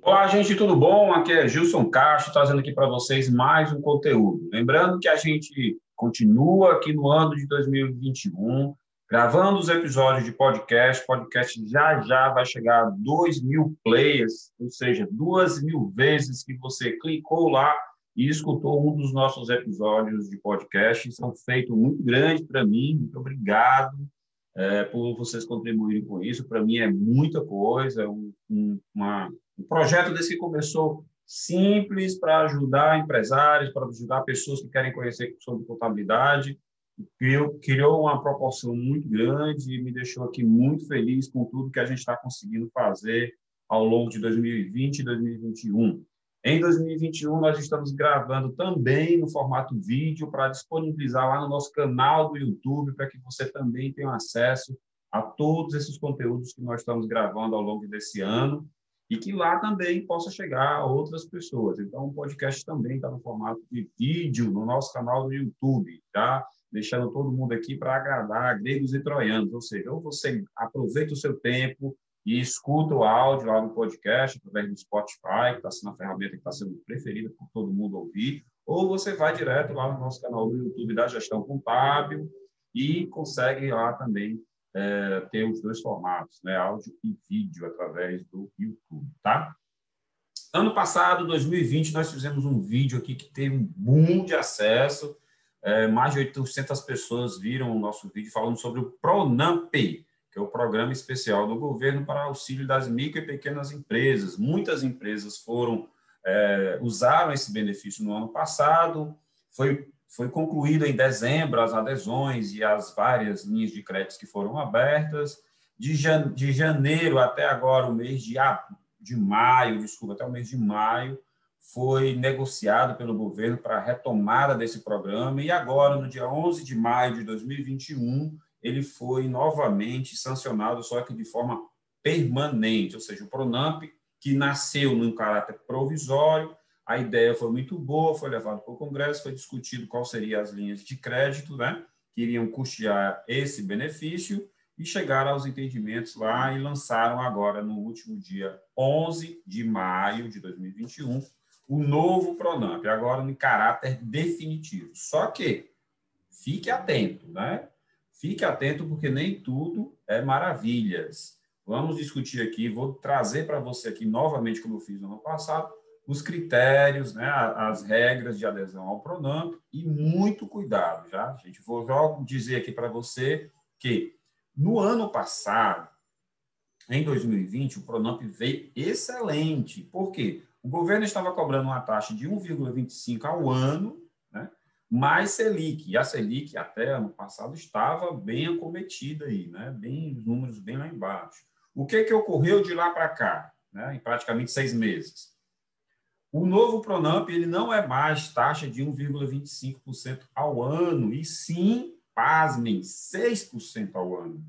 Olá, gente, tudo bom? Aqui é Gilson Castro, trazendo aqui para vocês mais um conteúdo. Lembrando que a gente continua aqui no ano de 2021, gravando os episódios de podcast. Podcast já já vai chegar a 2 mil players, ou seja, duas mil vezes que você clicou lá e escutou um dos nossos episódios de podcast. Isso é um feito muito grande para mim. Muito obrigado é, por vocês contribuírem com isso. Para mim é muita coisa. Um, um, uma, um projeto desse que começou simples para ajudar empresários, para ajudar pessoas que querem conhecer sobre contabilidade. Criou, criou uma proporção muito grande e me deixou aqui muito feliz com tudo que a gente está conseguindo fazer ao longo de 2020 e 2021. Em 2021, nós estamos gravando também no formato vídeo para disponibilizar lá no nosso canal do YouTube, para que você também tenha acesso a todos esses conteúdos que nós estamos gravando ao longo desse ano e que lá também possa chegar a outras pessoas. Então, o podcast também está no formato de vídeo no nosso canal do YouTube, tá? Deixando todo mundo aqui para agradar gregos e troianos, ou seja, ou você aproveita o seu tempo, e escuta o áudio lá no podcast, através do Spotify, que está sendo a ferramenta que está sendo preferida por todo mundo ouvir, ou você vai direto lá no nosso canal do YouTube da Gestão Contábil e consegue lá também é, ter os dois formatos, né, áudio e vídeo, através do YouTube, tá? Ano passado, 2020, nós fizemos um vídeo aqui que teve um boom de acesso, é, mais de 800 pessoas viram o nosso vídeo falando sobre o Pronamp, que é o Programa Especial do Governo para Auxílio das Micro e Pequenas Empresas. Muitas empresas foram é, usaram esse benefício no ano passado, foi, foi concluído em dezembro as adesões e as várias linhas de créditos que foram abertas. De, de janeiro até agora, o mês de, de maio, desculpa, até o mês de maio, foi negociado pelo governo para a retomada desse programa, e agora, no dia 11 de maio de 2021, ele foi novamente sancionado, só que de forma permanente, ou seja, o Pronamp, que nasceu num caráter provisório, a ideia foi muito boa, foi levado para o Congresso, foi discutido quais seriam as linhas de crédito, né, que iriam custear esse benefício, e chegaram aos entendimentos lá e lançaram agora, no último dia 11 de maio de 2021, o novo Pronamp, agora em caráter definitivo. Só que, fique atento, né? Fique atento, porque nem tudo é maravilhas. Vamos discutir aqui, vou trazer para você aqui novamente, como eu fiz no ano passado, os critérios, né, as regras de adesão ao Pronamp e muito cuidado, já. Gente, vou logo dizer aqui para você que no ano passado, em 2020, o Pronamp veio excelente. Por quê? O governo estava cobrando uma taxa de 1,25 ao ano mais Selic. E a Selic, até ano passado, estava bem acometida aí, né? bem, os números bem lá embaixo. O que, que ocorreu de lá para cá, né? em praticamente seis meses? O novo Pronamp ele não é mais taxa de 1,25% ao ano, e sim, pasmem, 6% ao ano.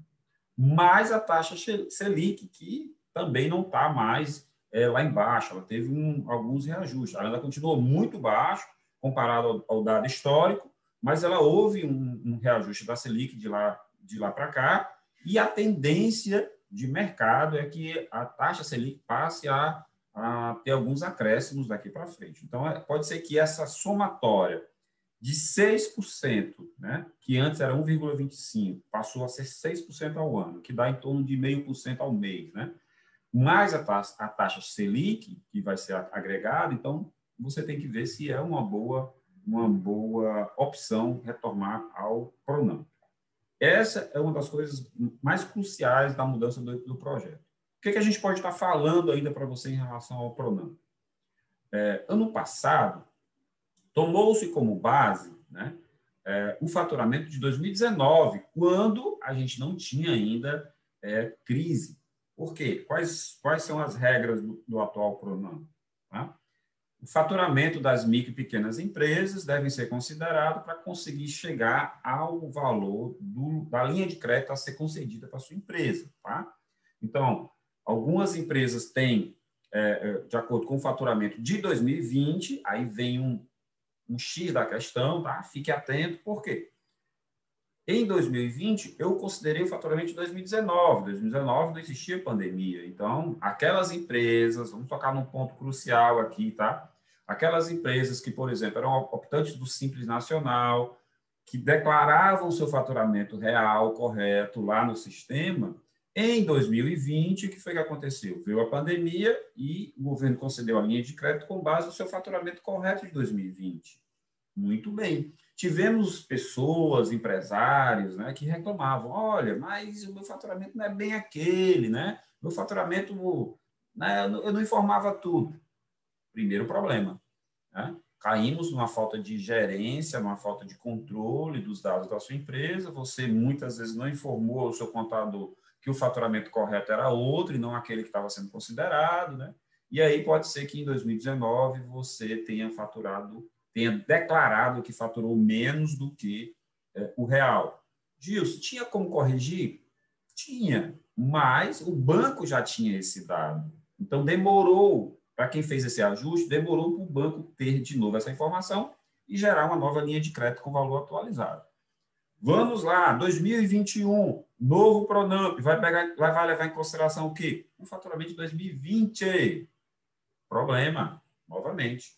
Mais a taxa Selic, que também não está mais é, lá embaixo, ela teve um, alguns reajustes. Ela ainda continuou muito baixo, comparado ao, ao dado histórico, mas ela houve um, um reajuste da Selic de lá, de lá para cá, e a tendência de mercado é que a taxa Selic passe a, a ter alguns acréscimos daqui para frente. Então, é, pode ser que essa somatória de 6%, né, que antes era 1,25%, passou a ser 6% ao ano, que dá em torno de 0,5% ao mês, né? mais a taxa, a taxa Selic, que vai ser agregada, então você tem que ver se é uma boa, uma boa opção retornar ao Pronamp. Essa é uma das coisas mais cruciais da mudança do, do projeto. Que, que, a gente pode estar falando ainda para você em relação ao Pronamp? É, ano passado, tomou-se como base né, é, o faturamento de 2019, quando a gente não tinha ainda é, crise. Por quê? Quais, quais são as regras do, do atual Pronamp? Tá? O faturamento das micro e pequenas empresas deve ser considerado para conseguir chegar ao valor do, da linha de crédito a ser concedida para a sua empresa. Tá? Então, algumas empresas têm, é, é de acordo com o faturamento de 2020, aí vem um, um X da questão, tá? fique atento, por quê? Em 2020, eu considerei o faturamento de 2019. 2019 não existia pandemia. Então, aquelas empresas, vamos tocar num ponto crucial aqui, tá? Aquelas empresas que, por exemplo, eram optantes do Simples Nacional, que declaravam seu faturamento real, correto, lá no sistema, em 2020, o que foi que aconteceu? Veio a pandemia e o governo concedeu a linha de crédito com base no seu faturamento correto de 2020. Muito bem. Tivemos pessoas, empresários, né, que reclamavam: olha, mas o meu faturamento não é bem aquele, né? Meu faturamento, né, eu não informava tudo. Primeiro problema. Né? Caímos numa falta de gerência, numa falta de controle dos dados da sua empresa. Você muitas vezes não informou o seu contador que o faturamento correto era outro e não aquele que estava sendo considerado, né? E aí pode ser que em 2019 você tenha faturado, tenha declarado que faturou menos do que é, o real. Gilson, tinha como corrigir? Tinha, mas o banco já tinha esse dado. Então demorou para quem fez esse ajuste, demorou para o banco ter de novo essa informação e gerar uma nova linha de crédito com valor atualizado. Vamos lá, 2021, novo Pronamp, vai, pegar, vai, levar em consideração o quê? O faturamento de 2020. Problema, novamente,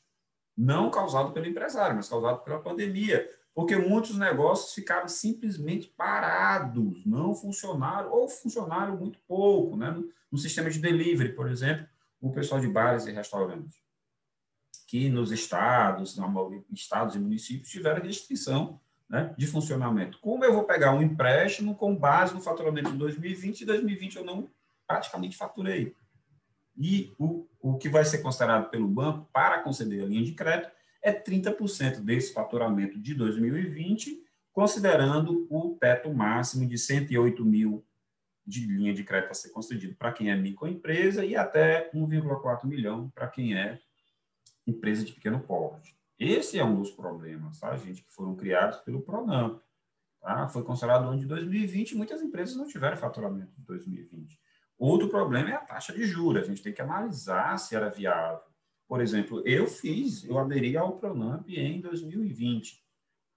não causado pelo empresário, mas causado pela pandemia, porque muitos negócios ficaram simplesmente parados, não funcionaram, ou funcionaram muito pouco, né? no, no sistema de delivery, por exemplo, o pessoal de bares e restaurantes, que nos estados, estados e municípios tiveram restrição né, de funcionamento. Como eu vou pegar um empréstimo com base no faturamento de 2020 e 2020 eu não praticamente faturei? E o, o que vai ser considerado pelo banco para conceder a linha de crédito é 30% desse faturamento de 2020, considerando o teto máximo de 108 mil de linha de crédito a ser concedido para quem é microempresa e até 1,4 milhão para quem é empresa de pequeno porte. Esse é um dos problemas, tá, gente, que foram criados pelo Pronamp. Tá? Foi considerado ano de 2020 e muitas empresas não tiveram faturamento de 2020. Outro problema é a taxa de juros. A gente tem que analisar se era viável. Por exemplo, eu fiz, eu aderi ao Pronamp em 2020,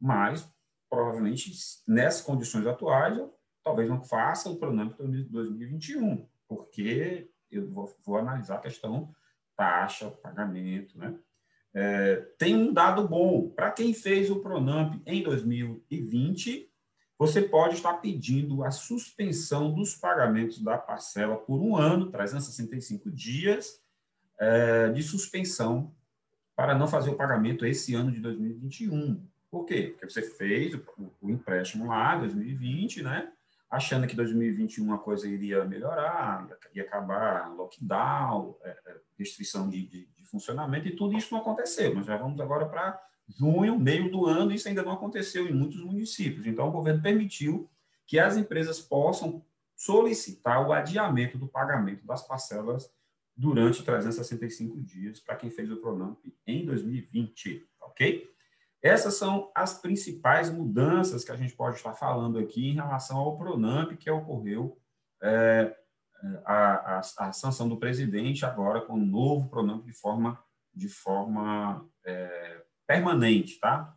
mas provavelmente nessas condições atuais eu talvez não faça o Pronamp 2021, porque eu vou, vou analisar a questão taxa, pagamento, né? É, tem um dado bom. Para quem fez o Pronamp em 2020, você pode estar pedindo a suspensão dos pagamentos da parcela por um ano, 365 dias é, de suspensão para não fazer o pagamento esse ano de 2021. Por quê? Porque você fez o, o empréstimo lá, 2020, né? Achando que 2021 a coisa iria melhorar, ia acabar lockdown, é, é, restrição de, de funcionamento e tudo isso não aconteceu. Nós já vamos agora para junho, meio do ano, isso ainda não aconteceu em muitos municípios. Então, o governo permitiu que as empresas possam solicitar o adiamento do pagamento das parcelas durante 365 dias para quem fez o Pronamp em 2020, ok? Essas são as principais mudanças que a gente pode estar falando aqui em relação ao Pronamp que ocorreu é, a, a, a, sanção do presidente agora com o novo pronome de forma, de forma é, permanente, tá?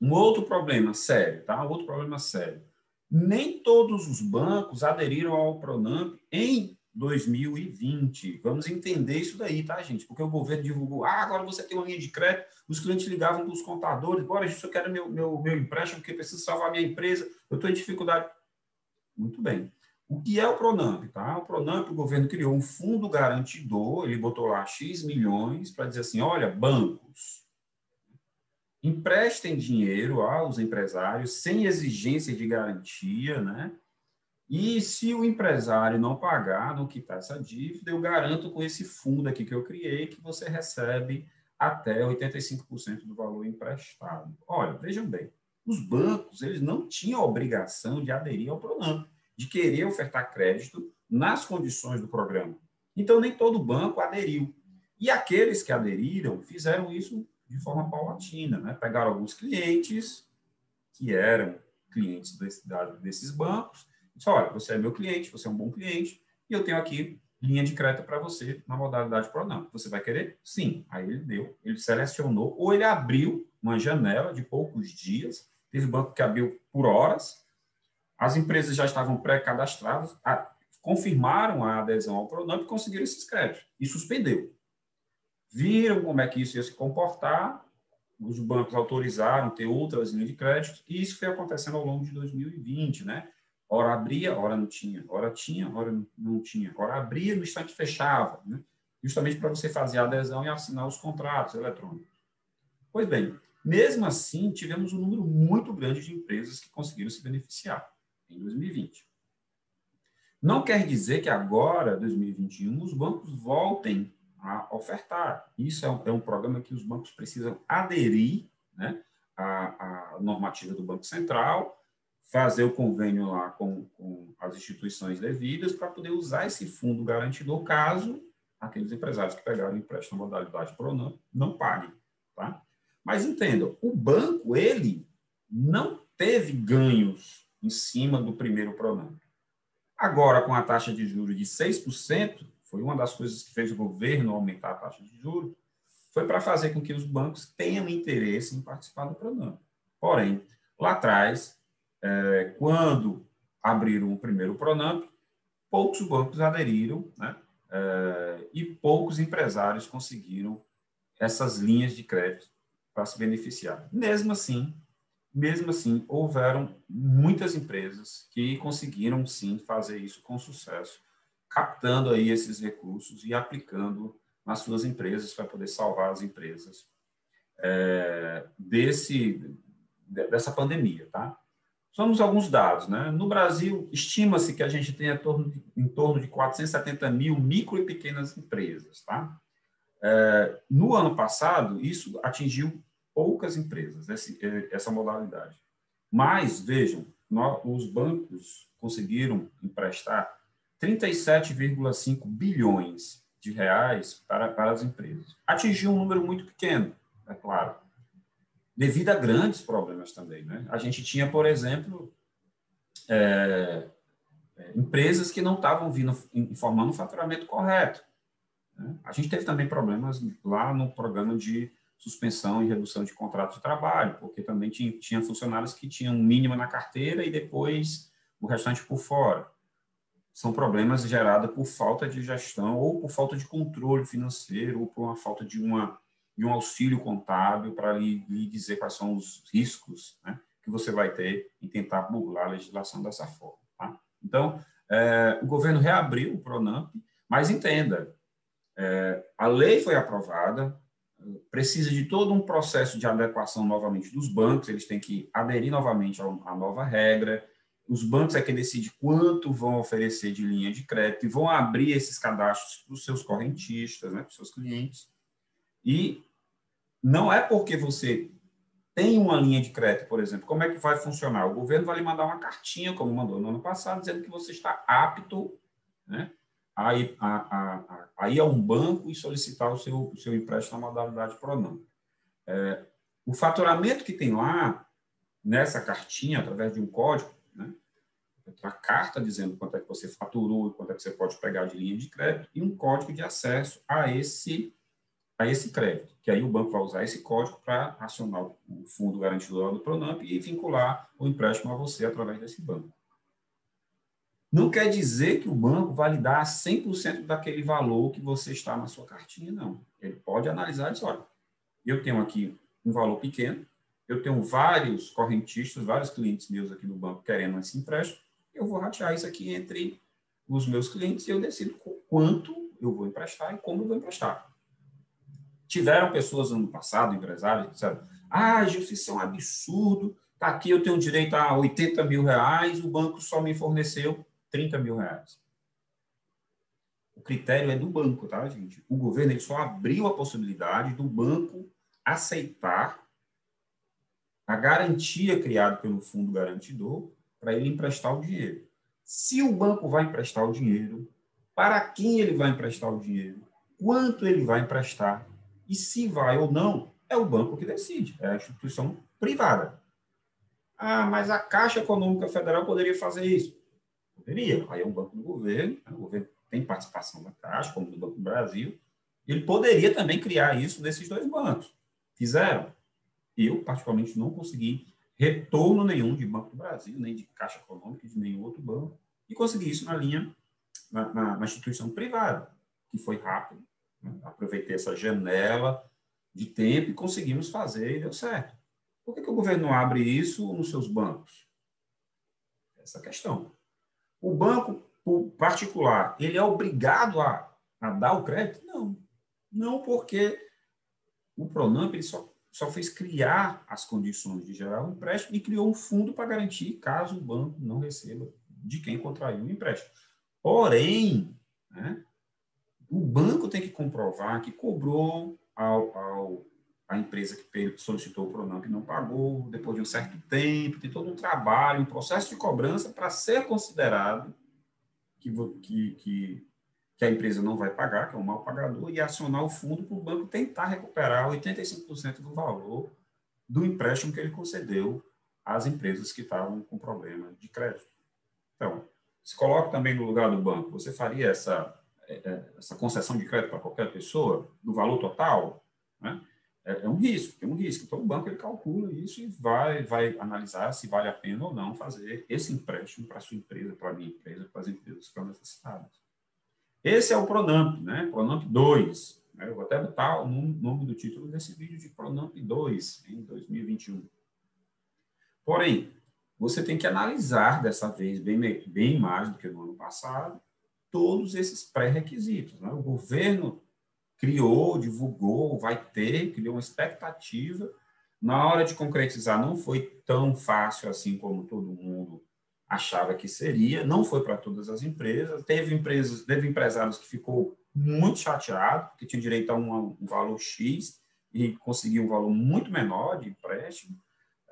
Um outro problema sério, tá? Um outro problema sério. Nem todos os bancos aderiram ao Pronamp em 2020. Vamos entender isso daí, tá, gente? Porque o governo divulgou, ah, agora você tem uma linha de crédito, os clientes ligavam para os contadores, bora, eu quero meu, meu, meu empréstimo, porque preciso salvar minha empresa, eu estou em dificuldade. Muito bem. O que é o Pronamp? Tá? O Pronamp, o governo criou um fundo garantidor, ele botou lá X milhões para dizer assim: olha, bancos, emprestem dinheiro aos empresários sem exigência de garantia, né? E se o empresário não pagar, não quitar essa dívida, eu garanto com esse fundo aqui que eu criei que você recebe até 85% do valor emprestado. Olha, vejam bem, os bancos eles não tinham obrigação de aderir ao Pronamp de querer ofertar crédito nas condições do programa. Então, nem todo banco aderiu. E aqueles que aderiram fizeram isso de forma paulatina, né? Pegaram alguns clientes que eram clientes desse, desses bancos, e disse, olha, você é meu cliente, você é um bom cliente, e eu tenho aqui linha de crédito para você na modalidade Pronam. Você vai querer? Sim. Aí ele deu, ele selecionou, ou ele abriu uma janela de poucos dias, teve banco que abriu por horas, as empresas já estavam pré-cadastradas, confirmaram a adesão ao Pronamp e conseguiram esses créditos. E suspendeu. Viram como é que isso ia se comportar, os bancos autorizaram ter outras linhas de crédito, e isso foi acontecendo ao longo de 2020, né? Hora abria, hora não tinha, hora tinha, hora não tinha, hora abria, no instante fechava, né? justamente para você fazer a adesão e assinar os contratos eletrônicos. Pois bem, mesmo assim, tivemos um número muito grande de empresas que conseguiram se beneficiar em 2020. Não quer dizer que agora, 2021, os bancos voltem a ofertar. Isso é um, é um programa que os bancos precisam aderir né, à, à normativa do Banco Central, fazer o convênio lá com, com as instituições devidas para poder usar esse fundo garantidor caso aqueles empresários que pegaram empréstimo na modalidade PRONAM não paguem. Tá? Mas entendam, o banco, ele não teve ganhos em cima do primeiro PRONAM. Agora, com a taxa de juros de 6%, foi uma das coisas que fez o governo aumentar a taxa de juros, foi para fazer com que os bancos tenham interesse em participar do programa. Porém, lá atrás, é, quando abriram o primeiro Pronamp, poucos bancos aderiram, né? É, e poucos empresários conseguiram essas linhas de crédito para se beneficiar. Mesmo assim, mesmo assim, houveram muitas empresas que conseguiram sim fazer isso com sucesso captando aí esses recursos e aplicando nas suas empresas para poder salvar as empresas é, desse dessa pandemia, tá? Somos alguns dados, né? No Brasil, estima-se que a gente tenha em torno, de, em torno de 470 mil micro e pequenas empresas, tá? É, no ano passado, isso atingiu poucas empresas, esse, é, essa modalidade. Mas, vejam, os bancos conseguiram emprestar 37,5 bilhões de reais para, para as empresas. Atingiu um número muito pequeno, é claro, devido a grandes problemas também. Né? A gente tinha, por exemplo, é empresas que não estavam vindo informando o faturamento correto. Né? A gente teve também problemas lá no programa de suspensão e redução de contrato de trabalho, porque também tinha, tinha funcionários que tinham mínimo na carteira e depois o restante por fora são problemas gerados por falta de gestão ou por falta de controle financeiro ou por uma falta de, uma, de um auxílio contábil para lhe, lhe dizer quais são os riscos né, que você vai ter em tentar burlar a legislação dessa forma. Tá? Então, é, o governo reabriu o PRONAMP, mas entenda, é, a lei foi aprovada, precisa de todo um processo de adequação novamente dos bancos, eles têm que aderir novamente à nova regra, os bancos é que decidem quanto vão oferecer de linha de crédito e vão abrir esses cadastros para os seus correntistas, né, para os seus clientes. E não é porque você tem uma linha de crédito, por exemplo, como é que vai funcionar? O governo vai lhe mandar uma cartinha, como mandou no ano passado, dizendo que você está apto né, a, a, a, ir a um banco e solicitar o seu, o seu empréstimo na modalidade PRONAM. É, o faturamento que tem lá, nessa cartinha, através de um código, né? a carta dizendo quanto é que você faturou, quanto é que você pode pegar de linha de crédito e um código de acesso a esse a esse crédito, que aí o banco vai usar esse código para acionar o fundo garantidor do Pronamp e vincular o empréstimo a você através desse banco. Não quer dizer que o banco vai lhe dar 100% daquele valor que você está na sua cartinha, não. Ele pode analisar e dizer, olha, eu tenho aqui um valor pequeno, eu tenho vários correntistas, vários clientes meus aqui no banco querendo esse empréstimo, eu vou ratear isso aqui entre os meus clientes e eu decido quanto eu vou emprestar e como eu vou emprestar. Tiveram pessoas no ano passado, empresários, que disseram, ah, Gilson, isso é um absurdo, tá aqui, eu tenho direito a 80 mil reais, o banco só me forneceu 30 mil reais. O critério é do banco, tá, gente? O governo ele só abriu a possibilidade do banco aceitar a garantia criada pelo fundo garantidor para ele emprestar o dinheiro. Se o banco vai emprestar o dinheiro, para quem ele vai emprestar o dinheiro, quanto ele vai emprestar e se vai ou não, é o banco que decide, é a instituição privada. Ah, mas a Caixa Econômica Federal poderia fazer isso? Aí é um banco do governo, né? o governo tem participação da Caixa, como do Banco do Brasil. Ele poderia também criar isso desses dois bancos. Fizeram? Eu, particularmente, não consegui retorno nenhum de Banco do Brasil, nem de Caixa Econômica, de nenhum outro banco, e consegui isso na linha, na, na, na instituição privada, que foi rápido. Né? Aproveitei essa janela de tempo e conseguimos fazer e deu certo. Por que, que o governo abre isso nos seus bancos? Essa é questão. O banco particular, ele é obrigado a, a dar o crédito? Não. Não porque o Pronamp ele só só fez criar as condições de gerar um empréstimo e criou um fundo para garantir caso o banco não receba de quem contraiu o empréstimo. Porém, né, o banco tem que comprovar que cobrou ao, ao a empresa que solicitou o Pronamp não pagou, depois de um certo tempo, tem todo um trabalho, um processo de cobrança para ser considerado que, que, que que a empresa não vai pagar, que é um mal pagador, e acionar o fundo para o banco tentar recuperar 85% do valor do empréstimo que ele concedeu às empresas que estavam com problema de crédito. Então, se coloca também no lugar do banco, você faria essa, é, é, essa concessão de crédito para qualquer pessoa, no valor total? Né? É, é, um risco, tem um risco. Então, o banco ele calcula isso e vai, vai analisar se vale a pena ou não fazer esse empréstimo para a sua empresa, para a minha empresa, para as empresas que estão necessitadas. Esse é o Pronamp, né? Pronamp 2. Eu vou até botar o nome do título desse vídeo de Pronamp 2, em 2021. Porém, você tem que analisar dessa vez bem, bem mais do que no ano passado todos esses pré-requisitos. Né? O governo criou, divulgou, vai ter, criou uma expectativa. Na hora de concretizar, não foi tão fácil assim como todo mundo achava que seria, não foi para todas as empresas, teve empresas, teve empresários que ficou muito chateado, porque tinha direito a um, um valor X e conseguiu um valor muito menor de empréstimo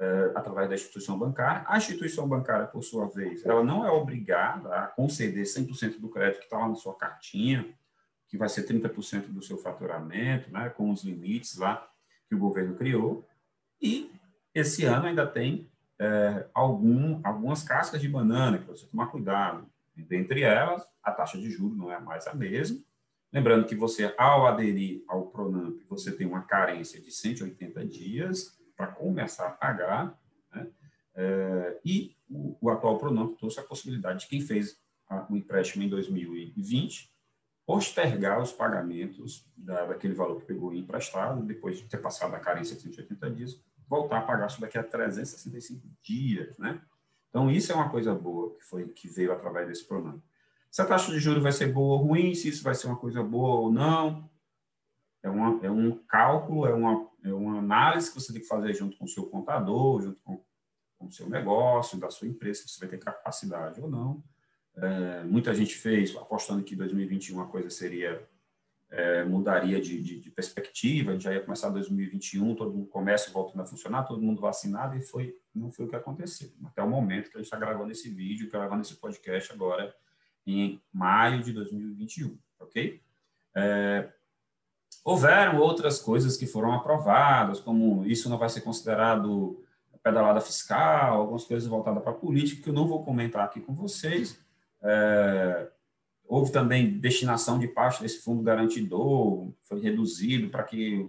uh, através da instituição bancária. A instituição bancária, por sua vez, ela não é obrigada a conceder 100% do crédito que está lá na sua cartinha, que vai ser 30% do seu faturamento, né, com os limites lá que o governo criou. E esse ano ainda tem é, algum, algumas cascas de banana que você tomar cuidado. Dentre elas, a taxa de juros não é mais a mesma. Lembrando que você, ao aderir ao Pronamp, você tem uma carência de 180 dias para começar a pagar. Né? É, e o, o, atual Pronamp trouxe a possibilidade de quem fez o empréstimo em 2020 postergar os pagamentos da, daquele valor que pegou emprestado, depois de ter passado a carência de 180 dias, voltar a pagar isso daqui a 365 dias, né? Então, isso é uma coisa boa que, foi, que veio através desse programa. Se a taxa de juros vai ser boa ou ruim, se isso vai ser uma coisa boa ou não, é, uma, é um cálculo, é uma, é uma análise que você tem que fazer junto com o seu contador, junto com, com o seu negócio, da sua empresa, se você vai ter capacidade ou não. É, muita gente fez, apostando que 2021 a coisa seria é, mudaria de, de, de, perspectiva, já ia começar 2021, todo mundo começa voltando a funcionar, todo mundo vacinado, e foi, não foi o que aconteceu. Até o momento que a gente está gravando esse vídeo, gravando esse podcast agora em maio de 2021, ok? É, houveram outras coisas que foram aprovadas, como isso não vai ser considerado pedalada fiscal, algumas coisas voltadas para a política, que eu não vou comentar aqui com vocês, é, Houve também destinação de parte desse fundo garantidor, foi reduzido para que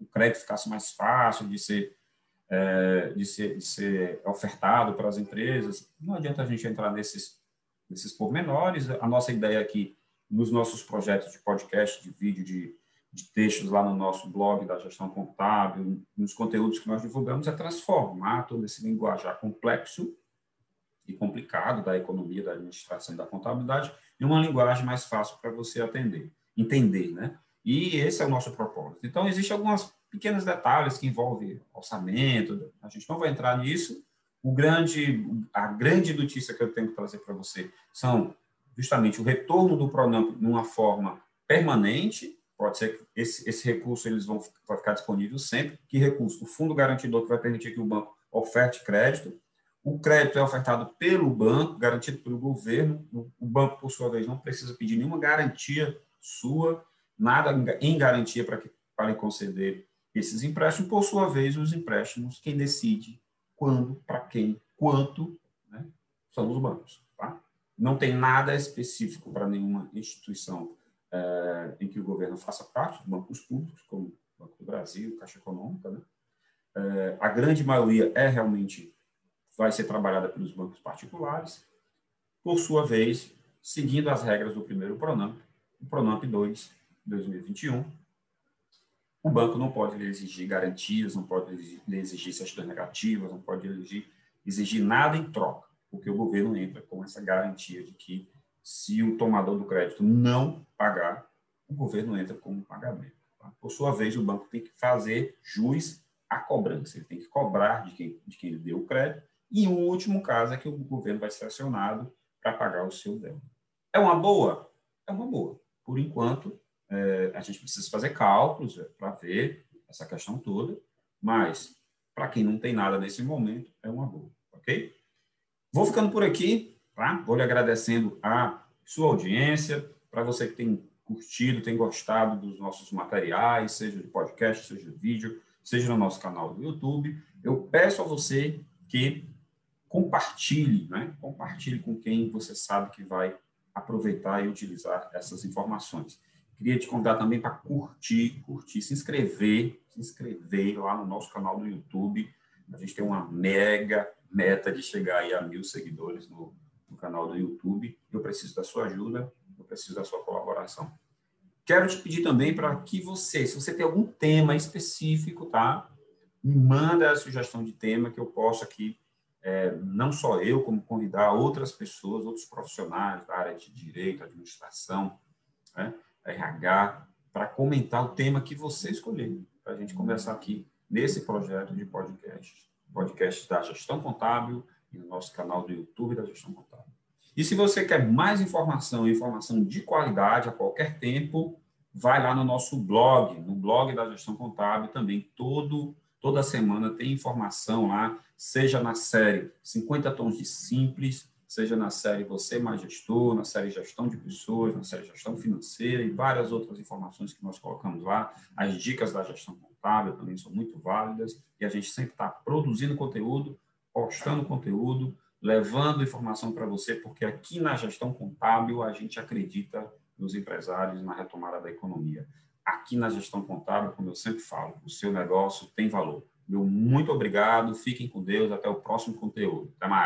o crédito ficasse mais fácil de ser, é, de ser, de ser ofertado para as empresas. Não adianta a gente entrar nesses, nesses pormenores. A nossa ideia aqui, nos nossos projetos de podcast, de vídeo, de, de textos lá no nosso blog da gestão contábil, nos conteúdos que nós divulgamos, é transformar todo esse linguajar complexo complicado da economia, da administração e da contabilidade em uma linguagem mais fácil para você atender, entender, né? E esse é o nosso propósito. Então, existem alguns pequenos detalhes que envolvem orçamento, a gente não vai entrar nisso. O grande, a grande notícia que eu tenho que trazer para você são justamente o retorno do Pronamp numa forma permanente, pode ser que esse, esse recurso eles vão vai ficar disponível sempre. Que recurso? O fundo garantidor que vai permitir que o banco oferte crédito, o crédito é ofertado pelo banco, garantido pelo governo. O banco, por sua vez, não precisa pedir nenhuma garantia sua, nada em garantia para que para conceder esses empréstimos. Por sua vez, os empréstimos, quem decide quando, para quem, quanto, né, são os bancos. Tá? Não tem nada específico para nenhuma instituição é, em que o governo faça parte, os bancos públicos, como o Banco do Brasil, Caixa Econômica. Né? É, a grande maioria é realmente vai ser trabalhada pelos bancos particulares, por sua vez, seguindo as regras do primeiro Pronamp, o Pronamp 2, 2021. O banco não pode lhe exigir garantias, não pode lhe exigir certidões negativas, não pode exigir, exigir nada em troca, porque o governo entra com essa garantia de que se o tomador do crédito não pagar, o governo entra com um pagamento. Tá? Por sua vez, o banco tem que fazer jus à cobrança, ele tem que cobrar de quem, de quem deu o crédito, e o último caso é que o governo vai ser acionado para pagar o seu débito. É uma boa? É uma boa. Por enquanto, é, a gente precisa fazer cálculos é, para ver essa questão toda, mas para quem não tem nada nesse momento, é uma boa, ok? Vou ficando por aqui, tá? Vou lhe agradecendo a sua audiência, para você que tem curtido, tem gostado dos nossos materiais, seja de podcast, seja de vídeo, seja no nosso canal do YouTube, eu peço a você que compartilhe, né? Compartilhe com quem você sabe que vai aproveitar e utilizar essas informações. Queria te convidar também para curtir, curtir, se inscrever, se inscrever lá no nosso canal do YouTube. A gente tem uma mega meta de chegar aí a mil seguidores no, no canal do YouTube. Eu preciso da sua ajuda, eu preciso da sua colaboração. Quero te pedir também para que você, se você tem algum tema específico, tá? Me manda a sugestão de tema que eu possa aqui é, não só eu, como convidar outras pessoas, outros profissionais da área de direito, administração, né, RH, para comentar o tema que você escolher, para a gente conversar aqui nesse projeto de podcast, podcast da Gestão Contábil e no nosso canal do YouTube da Gestão Contábil. E se você quer mais informação, informação de qualidade a qualquer tempo, vai lá no nosso blog, no blog da Gestão Contábil também todo Toda semana tem informação lá, seja na série 50 Tons de Simples, seja na série Você Mais Gestor, na série Gestão de Pessoas, na série Gestão Financeira e várias outras informações que nós colocamos lá. As dicas da gestão contábil também são muito válidas e a gente sempre está produzindo conteúdo, postando conteúdo, levando informação para você, porque aqui na gestão contábil a gente acredita nos empresários na retomada da economia aqui na gestão contábil, como eu sempre falo, o seu negócio tem valor. Meu muito obrigado, fiquem com Deus, até o próximo conteúdo. Até mais.